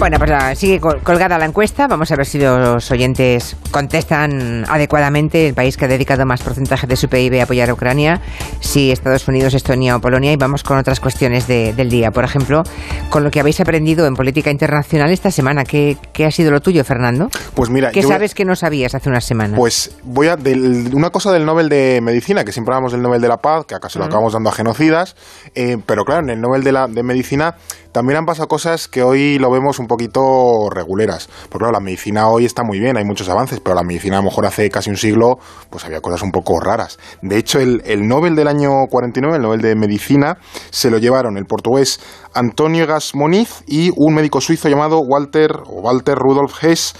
Bueno, pues sigue col- colgada la encuesta. Vamos a ver si los oyentes contestan adecuadamente. El país que ha dedicado más porcentaje de su PIB a apoyar a Ucrania, si Estados Unidos, Estonia o Polonia. Y vamos con otras cuestiones de- del día. Por ejemplo, con lo que habéis aprendido en política internacional esta semana. ¿Qué, qué ha sido lo tuyo, Fernando? Pues mira, ¿Qué sabes que no sabías hace unas semanas? Pues voy a. del- una cosa del Nobel de Medicina, que siempre hablamos del Nobel de la Paz, que acá se lo acabamos dando a genocidas, eh, pero claro, en el Nobel de, la, de Medicina también han pasado cosas que hoy lo vemos un poquito reguleras. Porque claro, la medicina hoy está muy bien, hay muchos avances, pero la medicina a lo mejor hace casi un siglo, pues había cosas un poco raras. De hecho, el, el Nobel del año 49, el Nobel de Medicina, se lo llevaron el portugués Antonio Gasmoniz y un médico suizo llamado Walter, o Walter Rudolf Hess,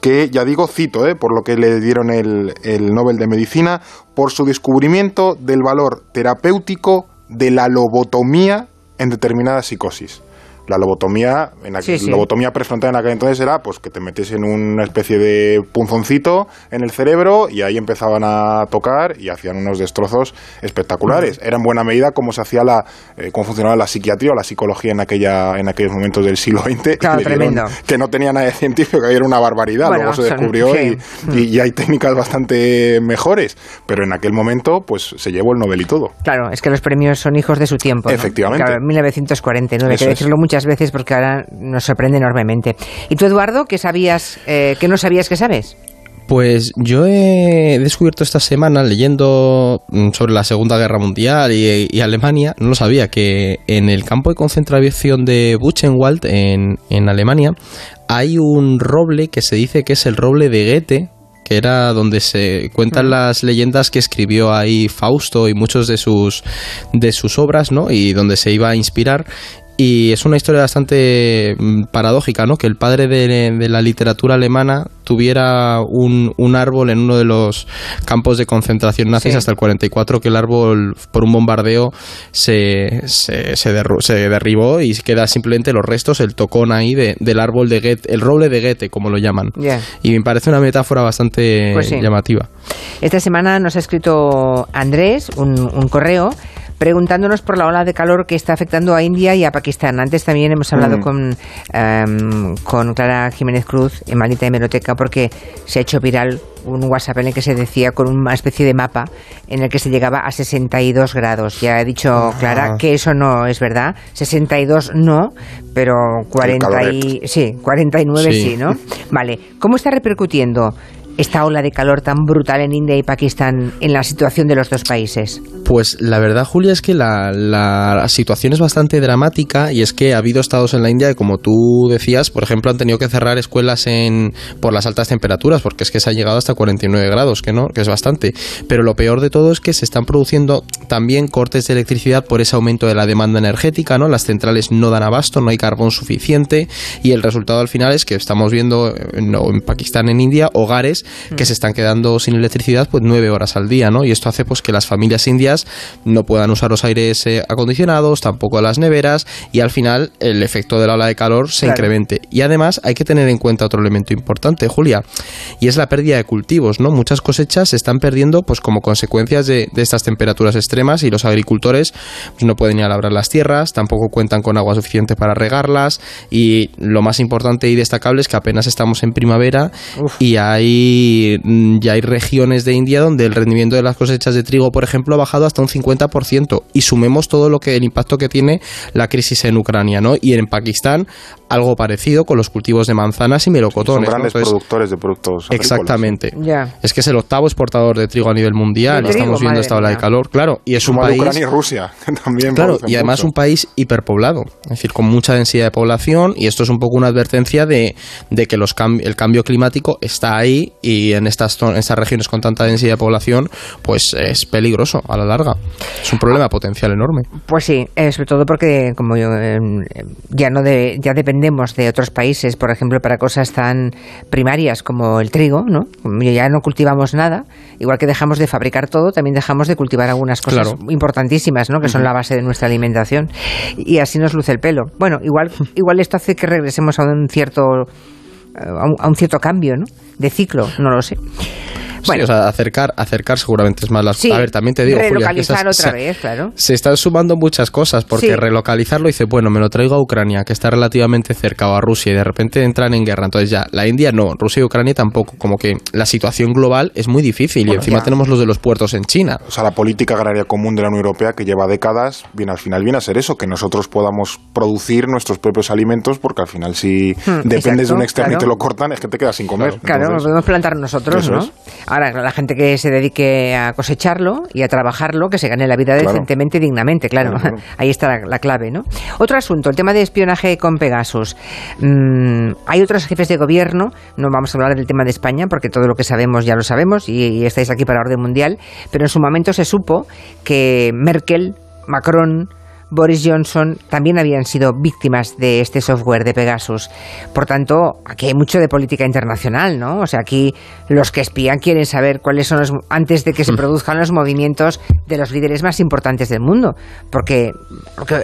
que ya digo, cito, ¿eh? por lo que le dieron el, el Nobel de Medicina, por su descubrimiento del valor terapéutico de la lobotomía en determinadas psicosis. La lobotomía, en aquel- Sí, sí. lobotomía prefrontal en aquel entonces era pues que te metiesen una especie de punzoncito en el cerebro y ahí empezaban a tocar y hacían unos destrozos espectaculares. Era en buena medida cómo se hacía la, eh, cómo funcionaba la psiquiatría o la psicología en aquella, en aquellos momentos del siglo XX. Claro, dieron- tremendo. que no tenía nada de científico, que era una barbaridad. Bueno, Luego se descubrió y, y- y hay técnicas bastante mejores. Pero en aquel momento, pues se llevó el Nobel y todo. Claro, es que los premios son hijos de su tiempo. ¿no? Efectivamente. Claro, 1949, hay Eso que es. decirlo muchas veces porque ahora nos sorprende enormemente. ¿Y tú, Eduardo, qué sabías, eh, qué no sabías que sabes? Pues yo he descubierto esta semana leyendo mm, sobre la Segunda Guerra Mundial y, y Alemania, no lo sabía, que en el campo de concentración de Buchenwald en, en Alemania hay un roble que se dice que es el roble de Goethe, que era donde se cuentan las leyendas que escribió ahí Fausto y muchos de sus de sus obras, ¿no? Y donde se iba a inspirar y es una historia bastante mm, paradójica, ¿no? Que el padre de, de la literatura alemana tuviera un, un árbol en uno de los campos de concentración nazis Sí. hasta el 44, que el árbol por un bombardeo se, se, se, derru- se derribó y queda simplemente los restos, el tocón ahí de- del árbol de Goethe, el roble de Goethe, como lo llaman. Y me parece una metáfora bastante Pues sí. llamativa. Esta semana nos ha escrito Andrés un, un correo preguntándonos por la ola de calor que está afectando a India y a Pakistán. Antes también hemos hablado Mm. con, em, con Clara Jiménez Cruz en Maldita Hemeroteca porque se ha hecho viral un WhatsApp en el que se decía con una especie de mapa en el que se llegaba a 62 grados. Ya he dicho, Clara, que eso no es verdad. 62 no, pero 40 y, sí, 49 sí. Sí. ¿no? Vale, ¿cómo está repercutiendo esta ola de calor tan brutal en India y Pakistán en la situación de los dos países? Pues la verdad, Julia, es que la, la situación es bastante dramática y es que ha habido estados en la India que, como tú decías, por ejemplo, han tenido que cerrar escuelas en, por las altas temperaturas, porque es que se ha llegado hasta 49 grados, que no, que es bastante. Pero lo peor de todo es que se están produciendo también cortes de electricidad por ese aumento de la demanda energética, ¿no? Las centrales no dan abasto, no hay carbón suficiente y el resultado al final es que estamos viendo en, en Pakistán, en India, hogares que se están quedando sin electricidad pues nueve horas al día, ¿no? Y esto hace pues que las familias indias no puedan usar los aires eh, acondicionados, tampoco las neveras y al final el efecto de la ola de calor se Claro. incremente. Y además hay que tener en cuenta otro elemento importante, Julia, y es la pérdida de cultivos, ¿no? Muchas cosechas se están perdiendo pues como consecuencias de, de estas temperaturas extremas y los agricultores pues, no pueden ni labrar las tierras, tampoco cuentan con agua suficiente para regarlas y lo más importante y destacable es que apenas estamos en primavera y hay mm, ya hay regiones de India donde el rendimiento de las cosechas de trigo, por ejemplo, ha bajado hasta un 50% y sumemos todo lo que el impacto que tiene la crisis en Ucrania, ¿no? Y en Pakistán algo parecido con los cultivos de manzanas y Son melocotones. ¿no? grandes Entonces, productores de productos agrícolas. Exactamente. Ya. Es que es el octavo exportador de trigo a nivel mundial trigo, estamos viendo esta ola de calor, claro, y es un país Ucrania y Rusia, que también Claro, y además mucho. un país hiperpoblado, es decir, con mucha densidad de población, y esto es un poco una advertencia de, de que los cam- el cambio climático está ahí y en estas, en estas regiones con tanta densidad de población, pues es peligroso a la larga. Es un problema potencial enorme. Pues sí, eh, sobre todo porque como yo, eh, ya no de, ya dependemos de otros países, por ejemplo, para cosas tan primarias como el trigo, ¿no? Ya no cultivamos nada, igual que dejamos de fabricar todo, también dejamos de cultivar algunas cosas Claro. importantísimas, ¿no? Que son la base de nuestra alimentación y así nos luce el pelo. Bueno, igual igual esto hace que regresemos a un cierto eh, a un, a un cierto cambio, ¿no? De ciclo, no lo sé. Bueno, o sea, acercar, acercar seguramente es más las... Sí, a ver, también te digo, relocalizar Julia, otra vez, claro. Se están sumando muchas cosas, porque relocalizarlo dice, bueno, me lo traigo a Ucrania, que está relativamente cerca, o a Rusia, y de repente entran en guerra. Entonces ya, la India no, Rusia y Ucrania tampoco. Como que la situación global es muy difícil, y encima tenemos los de los puertos en China. O sea, la política agraria común de la Unión Europea, que lleva décadas, viene al final viene a ser eso, que nosotros podamos producir nuestros propios alimentos, porque al final si hmm, dependes de un externo y te lo cortan, es que te quedas sin comer. Claro, lo podemos plantar nosotros, ¿no? Ahora, la gente que se dedique a cosecharlo y a trabajarlo, que se gane la vida decentemente y dignamente, claro. Ahí está la, clave, ¿no? Otro asunto, el tema de espionaje con Pegasus. Mm, hay otros jefes de gobierno, no vamos a hablar del tema de España, porque todo lo que sabemos ya lo sabemos y, y estáis aquí para orden mundial, pero en su momento se supo que Merkel, Macron, Boris Johnson también habían sido víctimas de este software de Pegasus. Por tanto, aquí hay mucho de política internacional, ¿no? O sea, aquí los que espían quieren saber cuáles son los antes de que se produzcan los movimientos de los líderes más importantes del mundo, porque,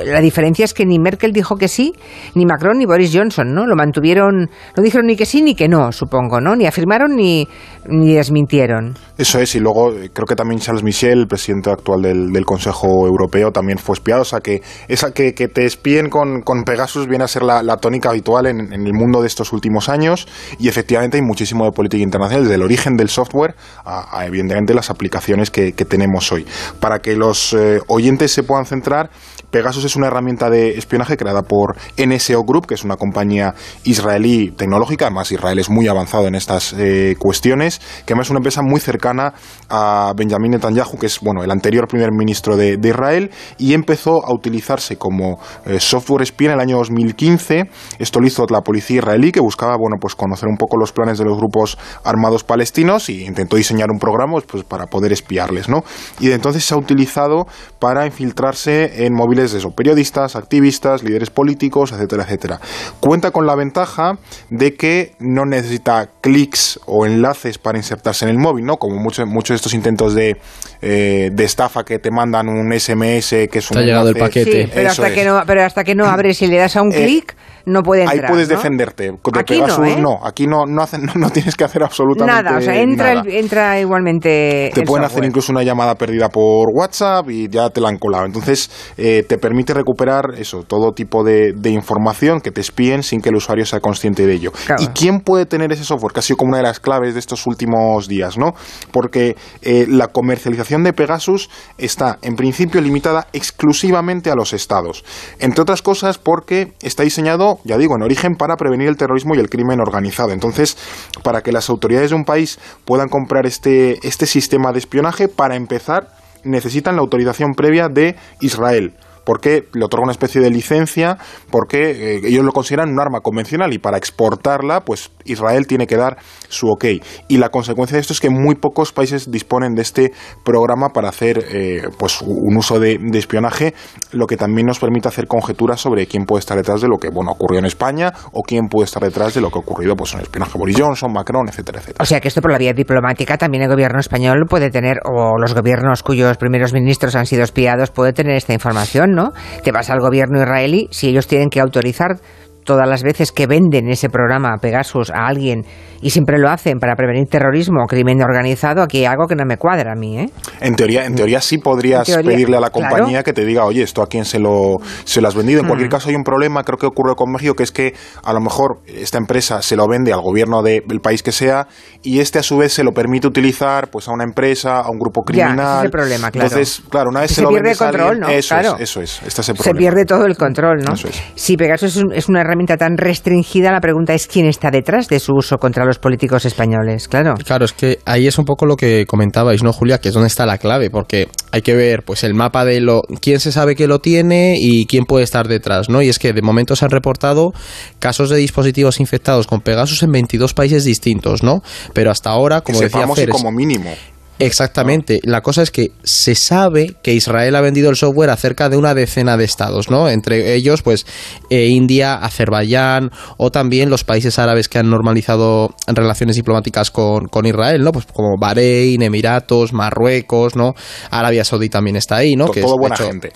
la diferencia es que ni Merkel dijo que sí, ni Macron ni Boris Johnson, ¿no? Lo mantuvieron, no dijeron ni que sí ni que no, supongo, ¿no? Ni afirmaron ni ni desmintieron. Eso es, y luego eh, creo que también Charles Michel, el presidente actual del, Consejo Europeo, también fue espiado, o sea que esa que, que te espíen con, con, Pegasus viene a ser la, la tónica habitual en, el mundo de estos últimos años y efectivamente hay muchísimo de política internacional, desde el origen del software a, evidentemente las aplicaciones que, tenemos hoy. Para que los eh, oyentes se puedan centrar, Pegasus es una herramienta de espionaje creada por NSO Group, que es una compañía israelí tecnológica, además Israel es muy avanzado en estas eh, cuestiones, que además es una empresa muy cercana a Benjamin Netanyahu, que es bueno el anterior primer ministro de, Israel, y empezó a utilizarse como eh, software espía en el año 2015. Esto lo hizo la policía israelí, que buscaba bueno pues conocer un poco los planes de los grupos armados palestinos y intentó diseñar un programa pues, para poder espiarles, ¿no? Y entonces se ha utilizado para infiltrarse en móviles de eso, periodistas, activistas, líderes políticos, etcétera, etcétera. Cuenta con la ventaja de que no necesita clics o enlaces para insertarse en el móvil, ¿no? Como muchos muchos de estos intentos de, eh, de estafa que te mandan un SMS que es un... Te ha llegado el paquete. pero, hasta que no, pero hasta que no abres y le das a un eh, clic no puede entrar. Ahí puedes defenderte. De aquí no, ¿eh? no, aquí no, no, hacen, no, tienes que hacer absolutamente nada. O sea, entra, entra igualmente. Te pueden hacer incluso una llamada perdida por WhatsApp y ya te la han colado. Entonces, eh, te permite recuperar eso, todo tipo de, de, información que te espíen sin que el usuario sea consciente de ello. ¿Y quién puede tener ese software? Que ha sido como una de las claves de estos últimos días, ¿no? Porque eh, la comercialización de Pegasus está, en principio, limitada exclusivamente a los estados. Entre otras cosas, porque está diseñado ya digo, en origen para prevenir el terrorismo y el crimen organizado. Entonces, para que las autoridades de un país puedan comprar este, este sistema de espionaje, para empezar, necesitan la autorización previa de Israel porque le otorga una especie de licencia, porque eh, ellos lo consideran un arma convencional y para exportarla, pues Israel tiene que dar su ok. Y la consecuencia de esto es que muy pocos países disponen de este programa para hacer eh, pues un uso de, espionaje, lo que también nos permite hacer conjeturas sobre quién puede estar detrás de lo que bueno ocurrió en España o quién puede estar detrás de lo que ha ocurrido pues en el espionaje Boris Johnson, Macron, etcétera, etcétera. O sea que esto por la vía diplomática también el gobierno español puede tener o los gobiernos cuyos primeros ministros han sido espiados puede tener esta información, Te vas al gobierno israelí, si ellos tienen que autorizar todas las veces que venden ese programa Pegasus a alguien y siempre lo hacen para prevenir terrorismo o crimen organizado, aquí hay algo que no me cuadra a mí. ¿eh? En, teoría, en teoría sí podrías pedirle a la compañía que te diga, oye, esto a quién se lo, se lo has vendido. En cualquier mm. caso hay un problema, creo que ocurre con México, que es que a lo mejor esta empresa se lo vende al gobierno del país que sea y este a su vez se lo permite utilizar pues a una empresa, a un grupo criminal. Ya, ese es el problema, claro. Entonces, claro, una vez se, se, lo pierde el control, ¿no? Eso claro. es, eso es. Este es el se pierde todo el control, ¿no? Eso es. Si Pegasus es, un, es una herramienta tan restringida, la pregunta es quién está detrás de su uso contra los políticos españoles, claro. Claro, es que ahí es un poco lo que comentabais, ¿no, Julia? Que es donde está la clave, porque hay que ver pues el mapa de lo quién se sabe que lo tiene y quién puede estar detrás, ¿no? Y es que de momento se han reportado casos de dispositivos infectados con Pegasus en 22 países distintos, ¿no? Pero hasta ahora, como que decía Fer, como mínimo Exactamente. La cosa es que se sabe que Israel ha vendido el software a cerca de una decena de estados, ¿no? Entre ellos, pues, eh, India, Azerbaiyán o también los países árabes que han normalizado relaciones diplomáticas con, con Israel, ¿no? Pues como Bahrein, Emiratos, Marruecos, ¿no? Arabia Saudí también está ahí, ¿no? que todo buena gente.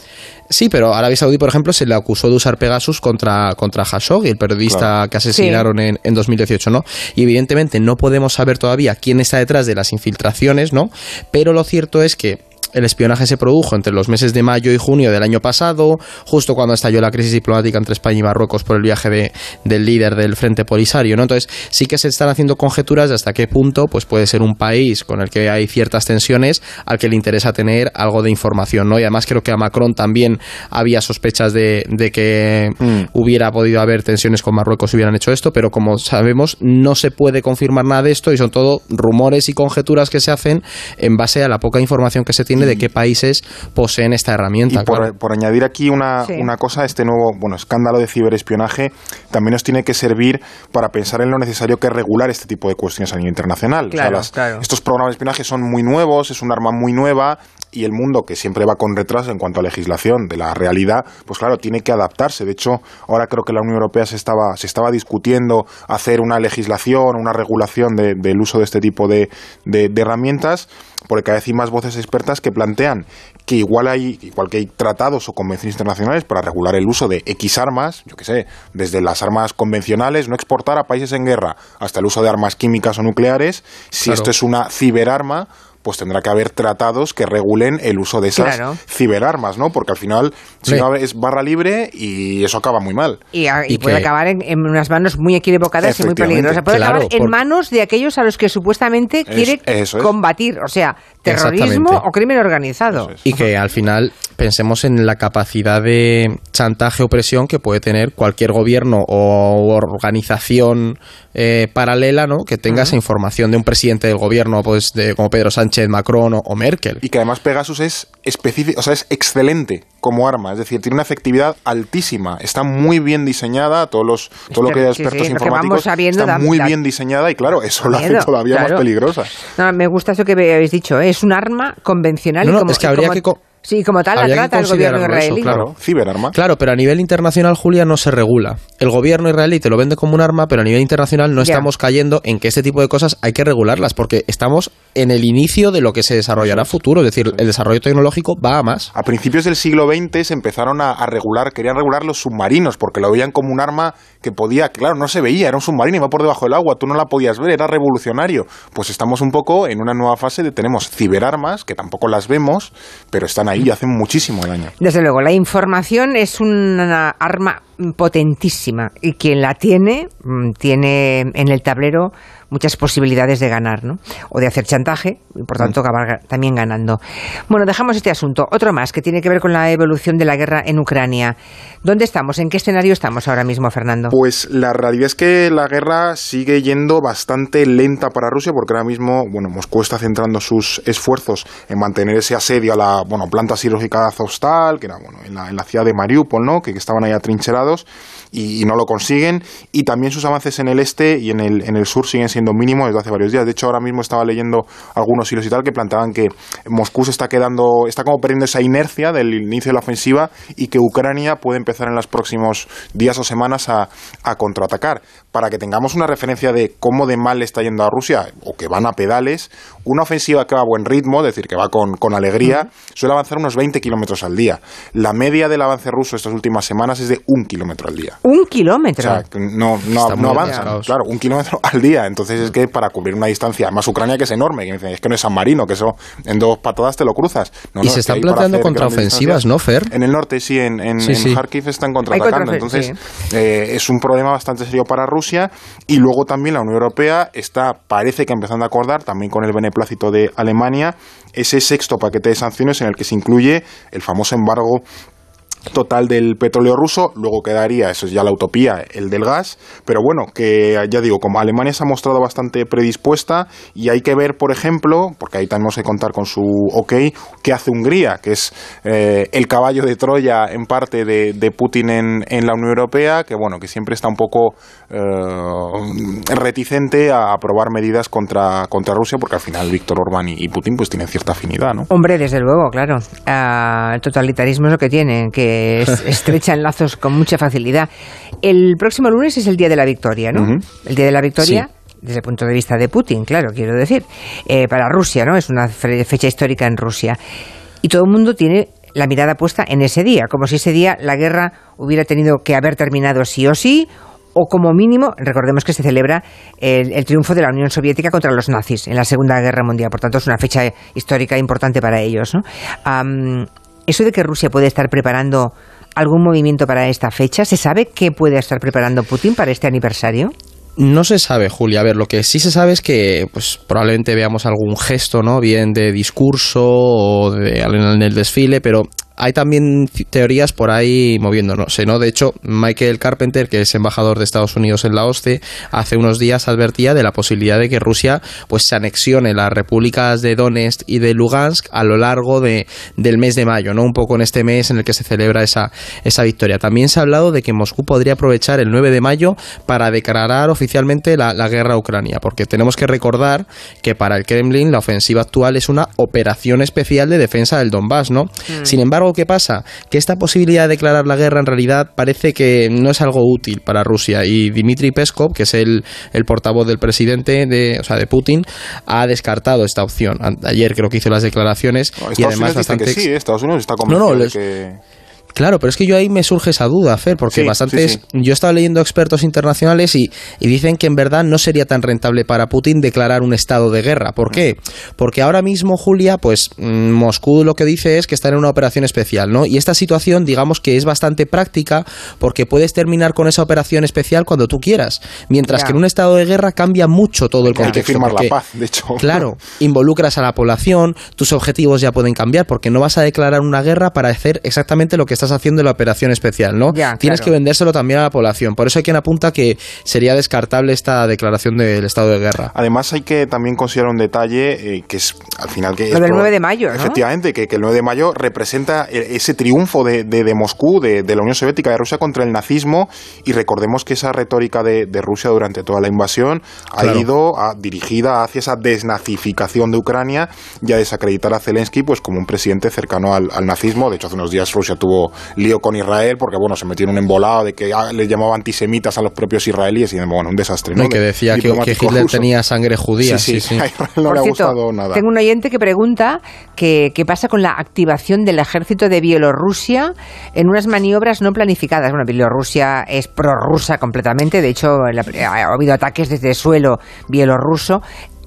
Sí, pero Arabia Saudí, por ejemplo, se le acusó de usar Pegasus contra, contra Khashoggi, el periodista que asesinaron en, en 2018, ¿no? Y evidentemente no podemos saber todavía quién está detrás de las infiltraciones, ¿no? Pero lo cierto es que el espionaje se produjo entre los meses de mayo y junio del año pasado, justo cuando estalló la crisis diplomática entre España y Marruecos por el viaje de, del líder del Frente Polisario, ¿no? Entonces, sí que se están haciendo conjeturas de hasta qué punto pues puede ser un país con el que hay ciertas tensiones al que le interesa tener algo de información, ¿no? Y además creo que a Macron también había sospechas de, de que mm. hubiera podido haber tensiones con Marruecos si hubieran hecho esto, pero como sabemos, no se puede confirmar nada de esto y son todo rumores y conjeturas que se hacen en base a la poca información que se tiene de qué países poseen esta herramienta. Y por, añadir aquí una, una, cosa, este nuevo bueno, escándalo de ciberespionaje también nos tiene que servir para pensar en lo necesario que es regular este tipo de cuestiones a nivel internacional. Estos programas de espionaje son muy nuevos, es un arma muy nueva y el mundo que siempre va con retraso en cuanto a legislación de la realidad, pues claro, tiene que adaptarse. De hecho, ahora creo que la Unión Europea se estaba, se estaba discutiendo hacer una legislación, una regulación del uso de este tipo de, de herramientas porque cada vez hay más voces expertas que plantean que igual hay, igual que hay tratados o convenciones internacionales para regular el uso de X armas, yo que sé, desde las armas convencionales, no exportar a países en guerra, hasta el uso de armas químicas o nucleares, si esto es una ciberarma, pues tendrá que haber tratados que regulen el uso de esas ciberarmas, ¿no? Porque al final si no, es barra libre y eso acaba muy mal. Y, puede acabar en, unas manos muy equivocadas y muy peligrosas. Puede acabar en manos de aquellos a los que supuestamente quiere combatir, o sea, terrorismo o crimen organizado. Y que al final pensemos en la capacidad de chantaje o presión que puede tener cualquier gobierno o organización eh, paralela, ¿no? Que tenga esa información de un presidente del gobierno, pues de como Pedro Sánchez, Macron o, Merkel. Y que además Pegasus es específico, o sea, es excelente como arma, es decir, tiene una efectividad altísima, está muy bien diseñada, todos los, todo lo que hay expertos informáticos está muy bien diseñada y claro, eso lo hace todavía más peligrosa. me gusta eso que habéis dicho, ¿eh? es un arma convencional y como, es que habría que Sí, como tal, la trata el gobierno israelí. claro, ciberarma. Claro, pero a nivel internacional, Julia, no se regula. El gobierno israelí te lo vende como un arma, pero a nivel internacional no estamos cayendo en que este tipo de cosas hay que regularlas, porque estamos en el inicio de lo que se desarrollará futuro. Es decir, el desarrollo tecnológico va a más. A principios del siglo XX se empezaron a, regular, querían regular los submarinos, porque lo veían como un arma que podía, claro, no se veía, era un submarino, iba por debajo del agua, tú no la podías ver, era revolucionario. Pues estamos un poco en una nueva fase de tenemos ciberarmas, que tampoco las vemos, pero están ahí y hacen muchísimo daño. Desde luego, la información es una arma potentísima y quien la tiene, mm, tiene en el tablero muchas posibilidades de ganar, ¿no? O de hacer chantaje y por tanto acabar también ganando. Bueno, dejamos este asunto. Otro más que tiene que ver con la evolución de la guerra en Ucrania. ¿Dónde estamos? ¿En qué escenario estamos ahora mismo, Fernando? Pues la realidad es que la guerra sigue yendo bastante lenta para Rusia porque ahora mismo, bueno, Moscú está centrando sus esfuerzos en mantener ese asedio a la, bueno, planta siderúrgica de Azovstal, que era, bueno, en la, en la ciudad de Mariupol, ¿no? Que, que estaban ahí atrincherados y, no lo consiguen. Y también sus avances en el este y en el, en el sur siguen siendo mínimos desde hace varios días. De hecho, ahora mismo estaba leyendo algunos hilos y tal que planteaban que Moscú se está quedando, está como perdiendo esa inercia del inicio de la ofensiva y que Ucrania puede empezar en los próximos días o semanas a, a contraatacar. Para que tengamos una referencia de cómo de mal le está yendo a Rusia o que van a pedales, una ofensiva que va a buen ritmo, es decir, que va con, con alegría, suele avanzar unos 20 kilómetros al día. La media del avance ruso estas últimas semanas es de un kilómetro al día. ¿Un kilómetro? O sea, no, no, no avanzan, claro, un kilómetro al día. Entonces es que para cubrir una distancia, más Ucrania que es enorme, que es que no es San Marino, que eso en dos patadas te lo cruzas. y se están planteando contraofensivas, ¿no, Fer? En el norte sí, en, en, Kharkiv están contraatacando. Entonces eh, es un problema bastante serio para Rusia. Y luego también la Unión Europea está, parece que empezando a acordar, también con el beneplácito de Alemania, ese sexto paquete de sanciones en el que se incluye el famoso embargo total del petróleo ruso, luego quedaría, eso es ya la utopía, el del gas, pero bueno, que ya digo, como Alemania se ha mostrado bastante predispuesta y hay que ver, por ejemplo, porque ahí tenemos que contar con su ok, qué hace Hungría, que es eh, el caballo de Troya en parte de, Putin en, en, la Unión Europea, que bueno, que siempre está un poco eh, reticente a aprobar medidas contra, contra Rusia, porque al final Víctor Orbán y, Putin pues tienen cierta afinidad, ¿no? Hombre, desde luego, claro. Ah, el totalitarismo es lo que tiene, que estrechan lazos con mucha facilidad. El próximo lunes es el Día de la Victoria, ¿no? El Día de la Victoria. desde el punto de vista de Putin, claro, quiero decir, eh, para Rusia, ¿no? Es una fecha histórica en Rusia. Y todo el mundo tiene la mirada puesta en ese día, como si ese día la guerra hubiera tenido que haber terminado sí o sí, o como mínimo, recordemos que se celebra el, triunfo de la Unión Soviética contra los nazis en la Segunda Guerra Mundial, por tanto es una fecha histórica importante para ellos. Eso de que Rusia puede estar preparando algún movimiento para esta fecha, ¿se sabe qué puede estar preparando Putin para este aniversario? No se sabe, Julia. A ver, lo que sí se sabe es que pues, probablemente veamos algún gesto, ¿no? Bien de discurso o de, en el desfile, pero hay también teorías por ahí moviéndonos, ¿no? De hecho, Michael Carpenter, que es embajador de Estados Unidos en la OSCE, hace unos días advertía de la posibilidad de que Rusia pues se anexione las repúblicas de Donetsk y de Lugansk a lo largo de, del mes de mayo, ¿no? Un poco en este mes en el que se celebra esa, esa victoria. También se ha hablado de que Moscú podría aprovechar el 9 de mayo para declarar oficialmente la, guerra a Ucrania, porque tenemos que recordar que para el Kremlin la ofensiva actual es una operación especial de defensa del Donbass, ¿no? Mm. Sin embargo, ¿qué pasa? Que esta posibilidad de declarar la guerra en realidad parece que no es algo útil para Rusia y Dmitry Peskov, que es el, portavoz del presidente de, o sea, de Putin, ha descartado esta opción. Ayer creo que hizo las declaraciones y además bastante... Que sí, ¿eh? Estados Unidos está convencido de que Claro, pero es que yo ahí me surge esa duda, Fer, porque bastantes. Yo estaba leyendo expertos internacionales y, dicen que en verdad no sería tan rentable para Putin declarar un estado de guerra. ¿Por qué? Porque ahora mismo, Julia, pues mm, Moscú lo que dice es que está en una operación especial, ¿no? Y esta situación, digamos que es bastante práctica porque puedes terminar con esa operación especial cuando tú quieras. Mientras que en un estado de guerra cambia mucho todo el contexto. Hay que firmar la paz, de hecho. Claro, involucras a la población, tus objetivos ya pueden cambiar porque no vas a declarar una guerra para hacer exactamente lo que estás haciendo la operación especial, ¿no? Tienes que vendérselo también a la población. Por eso hay quien apunta que sería descartable esta declaración del estado de guerra. Además hay que también considerar un detalle eh, que es al final que... Lo del 9 de mayo, Efectivamente, que, el 9 de mayo representa e, ese triunfo de, de, Moscú, de, la Unión Soviética, de Rusia contra el nazismo y recordemos que esa retórica de, Rusia durante toda la invasión ha ido dirigida hacia esa desnazificación de Ucrania y a desacreditar a Zelensky pues como un presidente cercano al, al nazismo. De hecho, hace unos días Rusia tuvo lío con Israel porque, bueno, se metió en un embolado de que ah, les llamaba antisemitas a los propios israelíes y, bueno, un desastre. ¿no? que decía que, Hitler tenía sangre judía. Sí, sí, a Israel no le ha gustado nada. Tengo un oyente que pregunta qué pasa con la activación del ejército de Bielorrusia en unas maniobras no planificadas. Bueno, Bielorrusia es prorrusa completamente, de hecho ha habido ataques desde suelo bielorruso.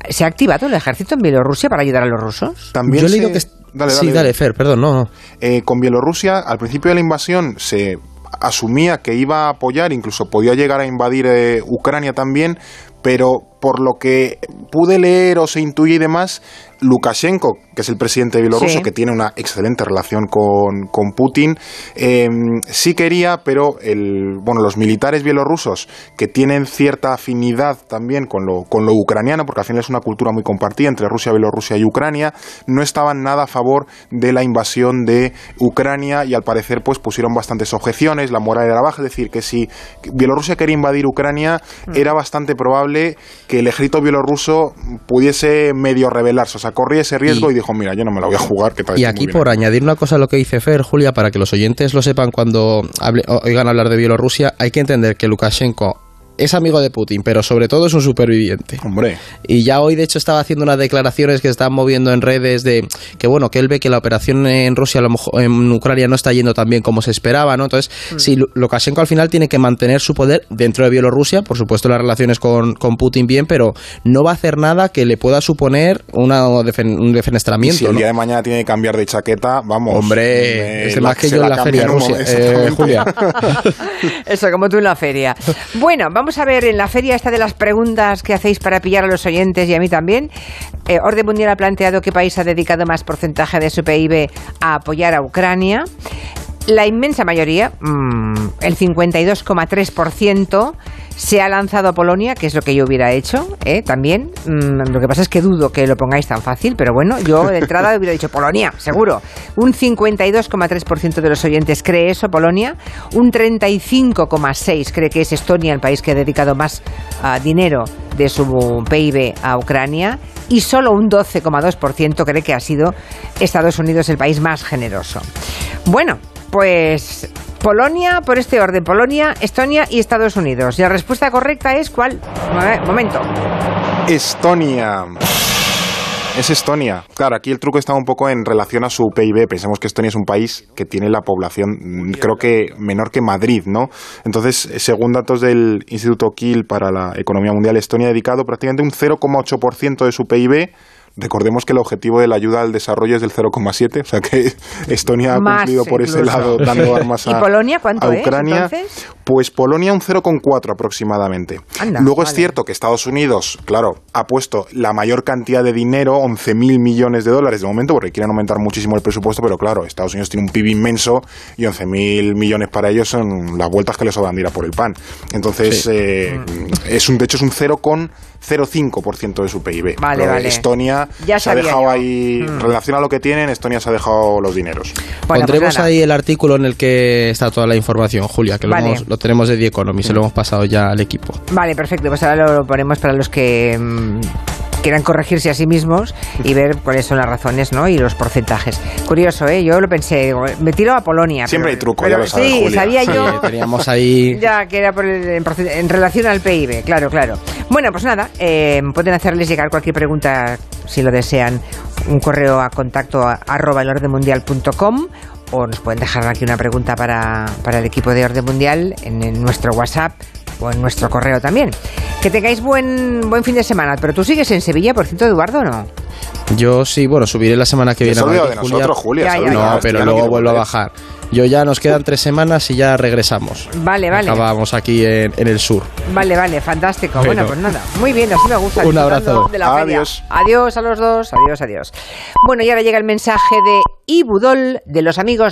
¿Se ha activado el ejército en Bielorrusia para ayudar a los rusos? También Yo he leído que sí, dale, Fer, perdón, no, no. Eh, con Bielorrusia, al principio de la invasión se asumía que iba a apoyar, incluso podía llegar a invadir eh, Ucrania también, pero por lo que pude leer o se intuye y demás, Lukashenko, que es el presidente de Bielorrusia, que tiene una excelente relación con, con Putin, em, sí quería, pero el, bueno, los militares bielorrusos, que tienen cierta afinidad también con lo, con lo ucraniano, porque al final es una cultura muy compartida entre Rusia, Bielorrusia y Ucrania, no estaban nada a favor de la invasión de Ucrania y al parecer pues pusieron bastantes objeciones, la moral era baja, es decir, que si Bielorrusia quería invadir Ucrania, mm. era bastante probable que el ejército bielorruso pudiese medio rebelarse, o sea, corría ese riesgo y, dijo, mira, yo no me la voy a jugar. Que y aquí, por añadir una cosa a lo que dice Fer, Julia, para que los oyentes lo sepan cuando oigan hablar de Bielorrusia, hay que entender que Lukashenko es amigo de Putin, pero sobre todo es un superviviente. Hombre. Y ya hoy, de hecho, estaba haciendo unas declaraciones que están moviendo en redes de que, bueno, que él ve que la operación en Rusia, a lo mejor en Ucrania, no está yendo tan bien como se esperaba, ¿no? Entonces, mm. sí, Lukashenko al final tiene que mantener su poder dentro de Bielorrusia, por supuesto, las relaciones con, con Putin bien, pero no va a hacer nada que le pueda suponer una, un defenestramiento. si el día de mañana tiene que cambiar de chaqueta, vamos. Hombre, es más que yo en la feria Rusia. Eh, Julia. Eso, como tú en la feria. Bueno, vamos vamos a ver en la feria esta de las preguntas que hacéis para pillar a los oyentes y a mí también. Eh, Orden Mundial ha planteado qué país ha dedicado más porcentaje de su PIB a apoyar a Ucrania. la inmensa mayoría, mm, el 52,3%, se ha lanzado a Polonia, que es lo que yo hubiera hecho ¿eh? también. Mm, lo que pasa es que dudo que lo pongáis tan fácil, pero bueno, yo de entrada hubiera dicho Polonia, seguro. Un 52,3% de los oyentes cree eso, Polonia. Un 35,6% cree que es Estonia el país que ha dedicado más ah, dinero de su PIB a Ucrania. Y solo un 12,2% cree que ha sido Estados Unidos el país más generoso. Bueno, pues Polonia, por este orden, Polonia, Estonia y Estados Unidos. Y la respuesta correcta es ¿cuál? Momento. Estonia. Es Estonia. Claro, aquí el truco está un poco en relación a su PIB. Pensemos que Estonia es un país que tiene la población, mm, creo que menor que Madrid, ¿no? Entonces, según datos del Instituto Kiel para la Economía Mundial, Estonia ha dedicado prácticamente un 0,8% de su PIB Recordemos que el objetivo de la ayuda al desarrollo es del 0,7, o sea que Estonia ha cumplido por ese lado dando armas a, ¿Y Polonia cuánto Ucrania. pues Polonia un 0,4 aproximadamente. Luego es cierto que Estados Unidos, claro, ha puesto la mayor cantidad de dinero, 11.000 millones de dólares de momento, porque quieren aumentar muchísimo el presupuesto, pero claro, Estados Unidos tiene un PIB inmenso y 11.000 millones para ellos son las vueltas que les sobran ir a por el pan. Entonces, eh, es un, de hecho, es un 0,05% de su PIB. Vale, vale. Estonia ya se ha dejado ahí, en mm. relación a lo que tienen, Estonia se ha dejado los dineros. Pondremos pues ahí el artículo en el que está toda la información, Julia, que lo, tenemos de The Economy, se lo hemos pasado ya al equipo. Vale, perfecto, pues ahora lo ponemos para los que mm, quieran corregirse a sí mismos y ver cuáles son las razones ¿no? y los porcentajes. Curioso, ¿eh? Yo lo pensé, me tiro a Polonia. Siempre hay truco, ya lo sabes, Sí, sabía yo. teníamos ahí... Ya, que era por en, relación al PIB, claro, claro. Bueno, pues nada, eh, pueden hacerles llegar cualquier pregunta, si lo desean, un correo a contacto a, arroba elordemundial.com o nos pueden dejar aquí una pregunta para, para el equipo de Orden Mundial en, en nuestro WhatsApp o en nuestro correo también. Que tengáis buen, buen fin de semana. Pero tú sigues en Sevilla, por cierto, Eduardo, ¿no? Yo sí, bueno, subiré la semana que viene. a de nosotros, Julia. no, pero luego vuelvo a bajar. Yo ya nos quedan tres semanas y ya regresamos. Vale, vale. Acabamos aquí en, el sur. Vale, vale, fantástico. Bueno, pues nada. Muy bien, así me gusta. Un abrazo. adiós. Adiós a los dos. Adiós, adiós. Bueno, y ahora llega el mensaje de Ibudol de los amigos de